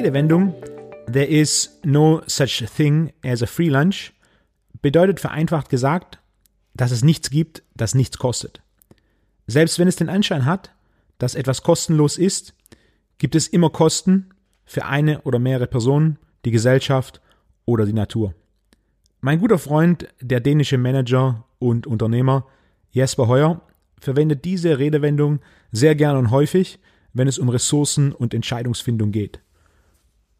Redewendung There is no such thing as a free lunch bedeutet vereinfacht gesagt, dass es nichts gibt, das nichts kostet. Selbst wenn es den Anschein hat, dass etwas kostenlos ist, gibt es immer Kosten für eine oder mehrere Personen, die Gesellschaft oder die Natur. Mein guter Freund, der dänische Manager und Unternehmer Jesper Heuer, verwendet diese Redewendung sehr gern und häufig, wenn es um Ressourcen und Entscheidungsfindung geht.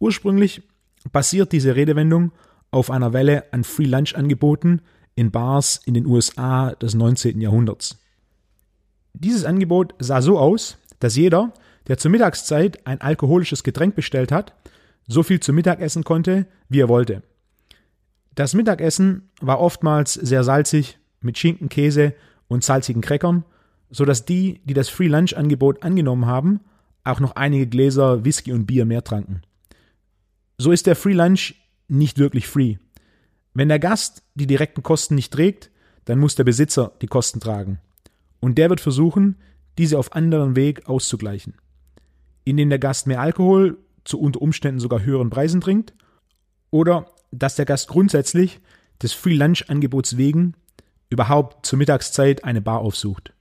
Ursprünglich basiert diese Redewendung auf einer Welle an Free Lunch Angeboten in Bars in den USA des 19. Jahrhunderts. Dieses Angebot sah so aus, dass jeder, der zur Mittagszeit ein alkoholisches Getränk bestellt hat, so viel zu Mittag essen konnte, wie er wollte. Das Mittagessen war oftmals sehr salzig mit Schinken, Käse und salzigen Crackern, so dass die, die das Free Lunch Angebot angenommen haben, auch noch einige Gläser Whisky und Bier mehr tranken. So ist der Free Lunch nicht wirklich free. Wenn der Gast die direkten Kosten nicht trägt, dann muss der Besitzer die Kosten tragen. Und der wird versuchen, diese auf anderen Weg auszugleichen. Indem der Gast mehr Alkohol zu unter Umständen sogar höheren Preisen trinkt oder dass der Gast grundsätzlich des Free Lunch Angebots wegen überhaupt zur Mittagszeit eine Bar aufsucht.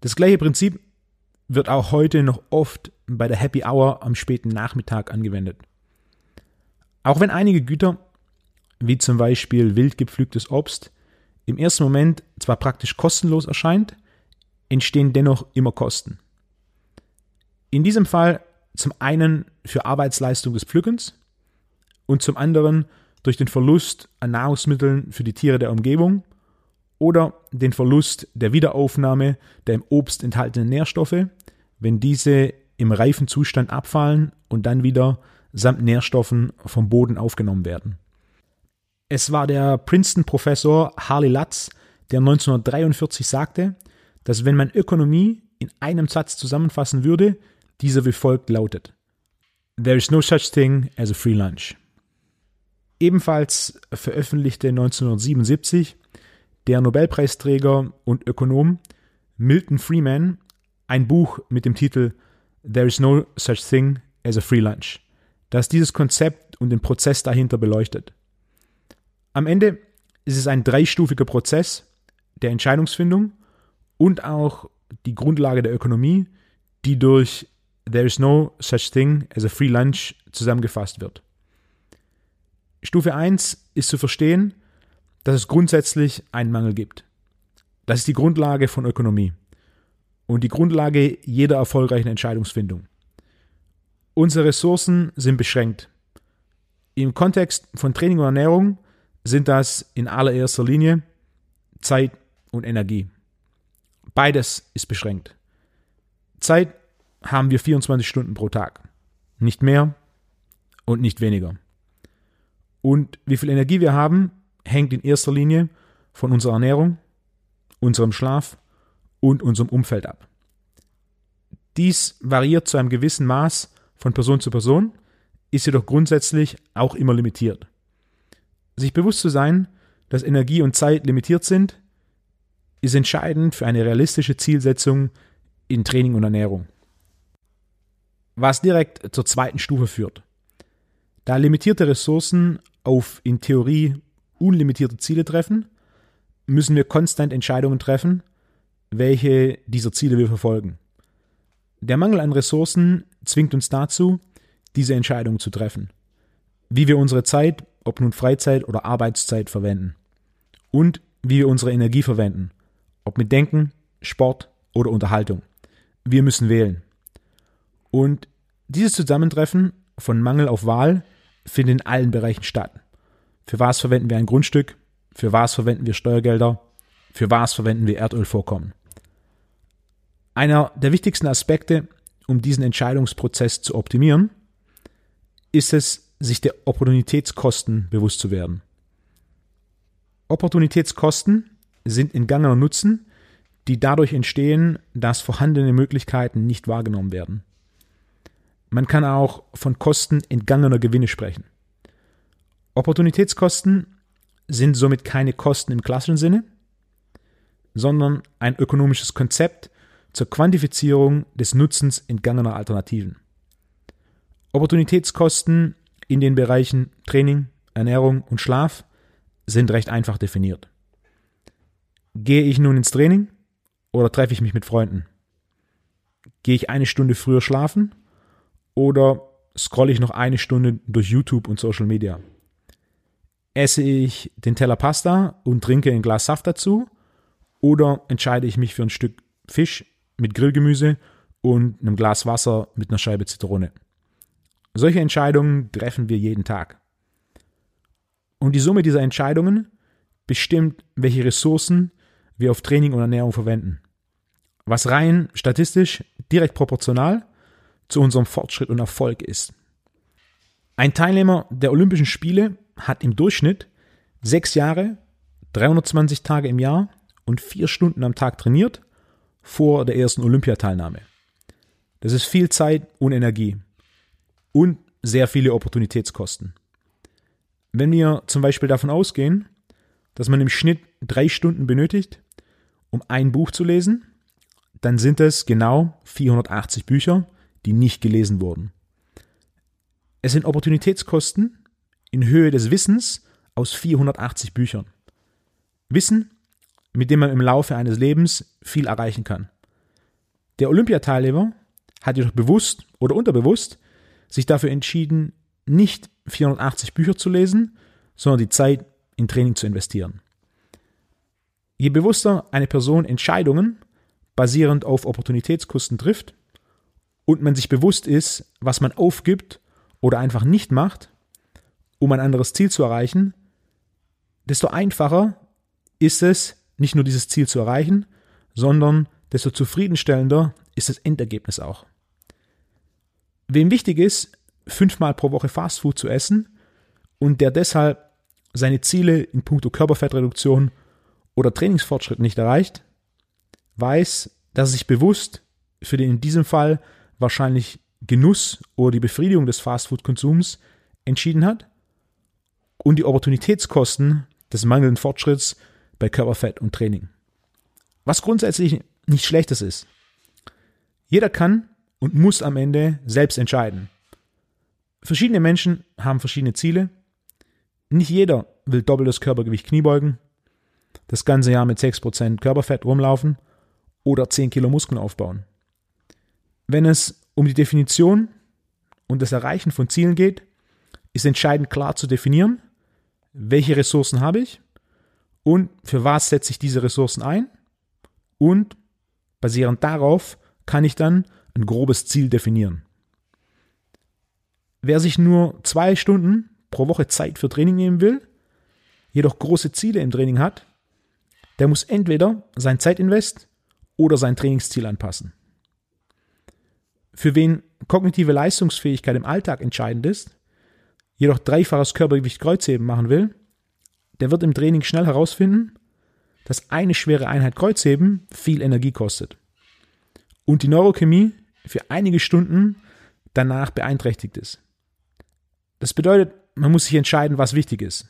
Das gleiche Prinzip wird auch heute noch oft bei der Happy Hour am späten Nachmittag angewendet. Auch wenn einige Güter, wie zum Beispiel wild gepflügtes Obst, im ersten Moment zwar praktisch kostenlos erscheint, entstehen dennoch immer Kosten. In diesem Fall zum einen für Arbeitsleistung des Pflückens und zum anderen durch den Verlust an Nahrungsmitteln für die Tiere der Umgebung oder den Verlust der Wiederaufnahme der im Obst enthaltenen Nährstoffe, wenn diese im reifen Zustand abfallen und dann wieder samt Nährstoffen vom Boden aufgenommen werden. Es war der Princeton-Professor Harley Lutz, der 1943 sagte, dass wenn man Ökonomie in einem Satz zusammenfassen würde, dieser wie folgt lautet. There is no such thing as a free lunch. Ebenfalls veröffentlichte 1977 der Nobelpreisträger und Ökonom Milton Freeman ein Buch mit dem Titel There is no such thing as a free lunch das dieses Konzept und den Prozess dahinter beleuchtet. Am Ende ist es ein dreistufiger Prozess der Entscheidungsfindung und auch die Grundlage der Ökonomie, die durch There is no such thing as a free lunch zusammengefasst wird. Stufe 1 ist zu verstehen, dass es grundsätzlich einen Mangel gibt. Das ist die Grundlage von Ökonomie und die Grundlage jeder erfolgreichen Entscheidungsfindung. Unsere Ressourcen sind beschränkt. Im Kontext von Training und Ernährung sind das in allererster Linie Zeit und Energie. Beides ist beschränkt. Zeit haben wir 24 Stunden pro Tag. Nicht mehr und nicht weniger. Und wie viel Energie wir haben, hängt in erster Linie von unserer Ernährung, unserem Schlaf und unserem Umfeld ab. Dies variiert zu einem gewissen Maß von Person zu Person, ist jedoch grundsätzlich auch immer limitiert. Sich bewusst zu sein, dass Energie und Zeit limitiert sind, ist entscheidend für eine realistische Zielsetzung in Training und Ernährung. Was direkt zur zweiten Stufe führt. Da limitierte Ressourcen auf in Theorie unlimitierte Ziele treffen, müssen wir konstant Entscheidungen treffen, welche dieser Ziele wir verfolgen. Der Mangel an Ressourcen zwingt uns dazu, diese Entscheidung zu treffen. Wie wir unsere Zeit, ob nun Freizeit oder Arbeitszeit, verwenden. Und wie wir unsere Energie verwenden, ob mit Denken, Sport oder Unterhaltung. Wir müssen wählen. Und dieses Zusammentreffen von Mangel auf Wahl findet in allen Bereichen statt. Für was verwenden wir ein Grundstück? Für was verwenden wir Steuergelder? Für was verwenden wir Erdölvorkommen? Einer der wichtigsten Aspekte, um diesen Entscheidungsprozess zu optimieren, ist es, sich der Opportunitätskosten bewusst zu werden. Opportunitätskosten sind entgangener Nutzen, die dadurch entstehen, dass vorhandene Möglichkeiten nicht wahrgenommen werden. Man kann auch von Kosten entgangener Gewinne sprechen. Opportunitätskosten sind somit keine Kosten im klassischen Sinne, sondern ein ökonomisches Konzept, zur Quantifizierung des Nutzens entgangener Alternativen. Opportunitätskosten in den Bereichen Training, Ernährung und Schlaf sind recht einfach definiert. Gehe ich nun ins Training oder treffe ich mich mit Freunden? Gehe ich eine Stunde früher schlafen oder scrolle ich noch eine Stunde durch YouTube und Social Media? Esse ich den Teller Pasta und trinke ein Glas Saft dazu oder entscheide ich mich für ein Stück Fisch mit Grillgemüse und einem Glas Wasser mit einer Scheibe Zitrone? Solche Entscheidungen treffen wir jeden Tag. Und die Summe dieser Entscheidungen bestimmt, welche Ressourcen wir auf Training und Ernährung verwenden. Was rein statistisch direkt proportional zu unserem Fortschritt und Erfolg ist. Ein Teilnehmer der Olympischen Spiele hat im Durchschnitt sechs Jahre, 320 Tage im Jahr und vier Stunden am Tag trainiert vor der ersten Olympiateilnahme. Das ist viel Zeit und Energie und sehr viele Opportunitätskosten. Wenn wir zum Beispiel davon ausgehen, dass man im Schnitt drei Stunden benötigt, um ein Buch zu lesen, dann sind es genau 480 Bücher, die nicht gelesen wurden. Es sind Opportunitätskosten in Höhe des Wissens aus 480 Büchern. Wissen, mit dem man im Laufe eines Lebens viel erreichen kann. Der Olympiateilnehmer hat jedoch bewusst oder unterbewusst sich dafür entschieden, nicht 480 Bücher zu lesen, sondern die Zeit in Training zu investieren. Je bewusster eine Person Entscheidungen basierend auf Opportunitätskosten trifft und man sich bewusst ist, was man aufgibt oder einfach nicht macht, um ein anderes Ziel zu erreichen, desto einfacher ist es, nicht nur dieses Ziel zu erreichen, sondern desto zufriedenstellender ist das Endergebnis auch. Wem wichtig ist, fünfmal pro Woche Fastfood zu essen und der deshalb seine Ziele in puncto Körperfettreduktion oder Trainingsfortschritt nicht erreicht, weiß, dass er sich bewusst für den in diesem Fall wahrscheinlich Genuss oder die Befriedigung des Fastfood-Konsums entschieden hat und die Opportunitätskosten des mangelnden Fortschritts bei Körperfett und Training. Was grundsätzlich nicht schlechtes ist. Jeder kann und muss am Ende selbst entscheiden. Verschiedene Menschen haben verschiedene Ziele. Nicht jeder will doppeltes Körpergewicht Kniebeugen, das ganze Jahr mit 6% Körperfett rumlaufen oder 10 Kilo Muskeln aufbauen. Wenn es um die Definition und das Erreichen von Zielen geht, ist entscheidend klar zu definieren, welche Ressourcen habe ich und für was setze ich diese Ressourcen ein und basierend darauf kann ich dann ein grobes Ziel definieren. Wer sich nur zwei Stunden pro Woche Zeit für Training nehmen will, jedoch große Ziele im Training hat, der muss entweder sein Zeitinvest oder sein Trainingsziel anpassen. Für wen kognitive Leistungsfähigkeit im Alltag entscheidend ist, jedoch dreifaches Körpergewicht Kreuzheben machen will, der wird im Training schnell herausfinden, dass eine schwere Einheit Kreuzheben viel Energie kostet und die Neurochemie für einige Stunden danach beeinträchtigt ist. Das bedeutet, man muss sich entscheiden, was wichtig ist.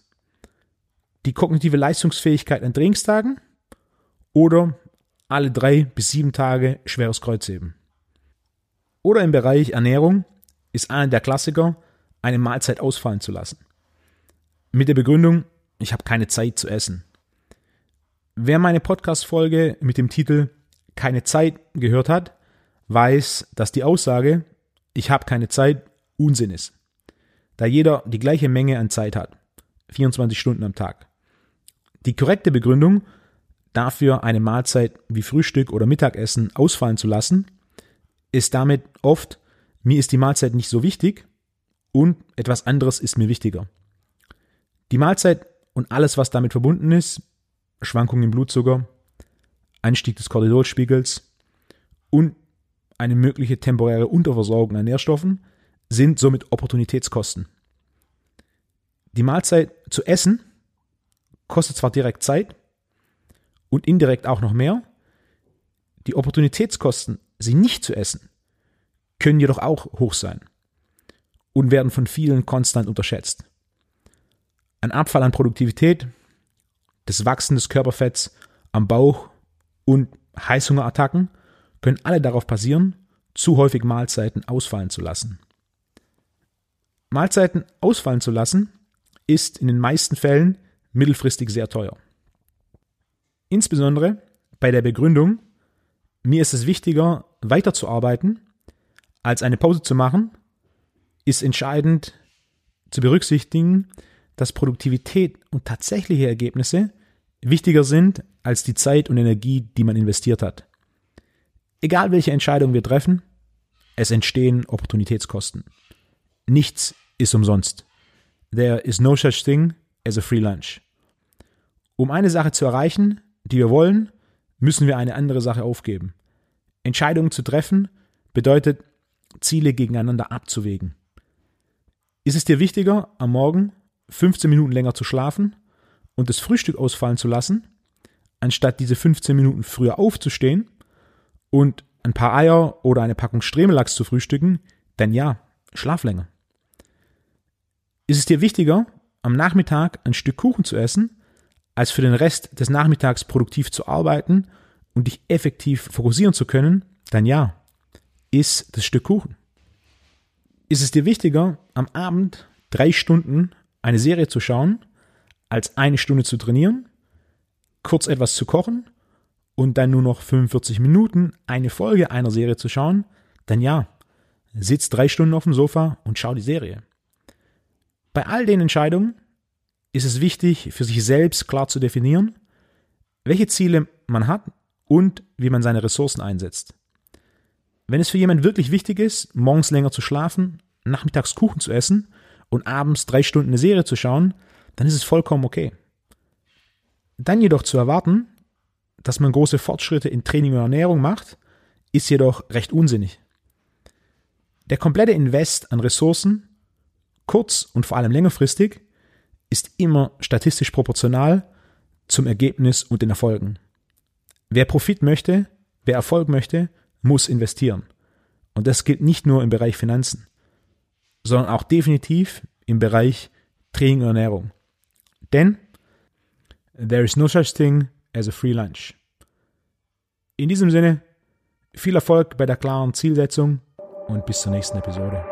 Die kognitive Leistungsfähigkeit an Trainingstagen oder alle drei bis sieben Tage schweres Kreuzheben. Oder im Bereich Ernährung ist einer der Klassiker, eine Mahlzeit ausfallen zu lassen. Mit der Begründung, ich habe keine Zeit zu essen. Wer meine Podcast-Folge mit dem Titel Keine Zeit gehört hat, weiß, dass die Aussage, ich habe keine Zeit, Unsinn ist. Da jeder die gleiche Menge an Zeit hat. 24 Stunden am Tag. Die korrekte Begründung dafür, eine Mahlzeit wie Frühstück oder Mittagessen ausfallen zu lassen, ist damit oft, mir ist die Mahlzeit nicht so wichtig und etwas anderes ist mir wichtiger. Die Mahlzeit und alles, was damit verbunden ist, Schwankungen im Blutzucker, Anstieg des Cortisolspiegels und eine mögliche temporäre Unterversorgung an Nährstoffen, sind somit Opportunitätskosten. Die Mahlzeit zu essen kostet zwar direkt Zeit und indirekt auch noch mehr, die Opportunitätskosten, sie nicht zu essen, können jedoch auch hoch sein und werden von vielen konstant unterschätzt. Ein Abfall an Produktivität, das Wachsen des Körperfetts am Bauch und Heißhungerattacken können alle darauf basieren, zu häufig Mahlzeiten ausfallen zu lassen. Mahlzeiten ausfallen zu lassen, ist in den meisten Fällen mittelfristig sehr teuer. Insbesondere bei der Begründung, mir ist es wichtiger, weiterzuarbeiten, als eine Pause zu machen, ist entscheidend zu berücksichtigen, dass Produktivität und tatsächliche Ergebnisse wichtiger sind als die Zeit und Energie, die man investiert hat. Egal welche Entscheidung wir treffen, es entstehen Opportunitätskosten. Nichts ist umsonst. There is no such thing as a free lunch. Um eine Sache zu erreichen, die wir wollen, müssen wir eine andere Sache aufgeben. Entscheidungen zu treffen bedeutet, Ziele gegeneinander abzuwägen. Ist es dir wichtiger, am Morgen 15 Minuten länger zu schlafen und das Frühstück ausfallen zu lassen, anstatt diese 15 Minuten früher aufzustehen und ein paar Eier oder eine Packung Stremelachs zu frühstücken, dann ja, schlaf länger. Ist es dir wichtiger, am Nachmittag ein Stück Kuchen zu essen, als für den Rest des Nachmittags produktiv zu arbeiten und dich effektiv fokussieren zu können, dann ja, iss das Stück Kuchen. Ist es dir wichtiger, am Abend drei Stunden eine Serie zu schauen, als eine Stunde zu trainieren, kurz etwas zu kochen und dann nur noch 45 Minuten eine Folge einer Serie zu schauen, dann ja, sitz drei Stunden auf dem Sofa und schau die Serie. Bei all den Entscheidungen ist es wichtig, für sich selbst klar zu definieren, welche Ziele man hat und wie man seine Ressourcen einsetzt. Wenn es für jemanden wirklich wichtig ist, morgens länger zu schlafen, nachmittags Kuchen zu essen und abends drei Stunden eine Serie zu schauen, dann ist es vollkommen okay. Dann jedoch zu erwarten, dass man große Fortschritte in Training und Ernährung macht, ist jedoch recht unsinnig. Der komplette Invest an Ressourcen, kurz- und vor allem längerfristig, ist immer statistisch proportional zum Ergebnis und den Erfolgen. Wer Profit möchte, wer Erfolg möchte, muss investieren. Und das gilt nicht nur im Bereich Finanzen, sondern auch definitiv im Bereich Training und Ernährung. Denn there is no such thing as a free lunch. In diesem Sinne, viel Erfolg bei der klaren Zielsetzung und bis zur nächsten Episode.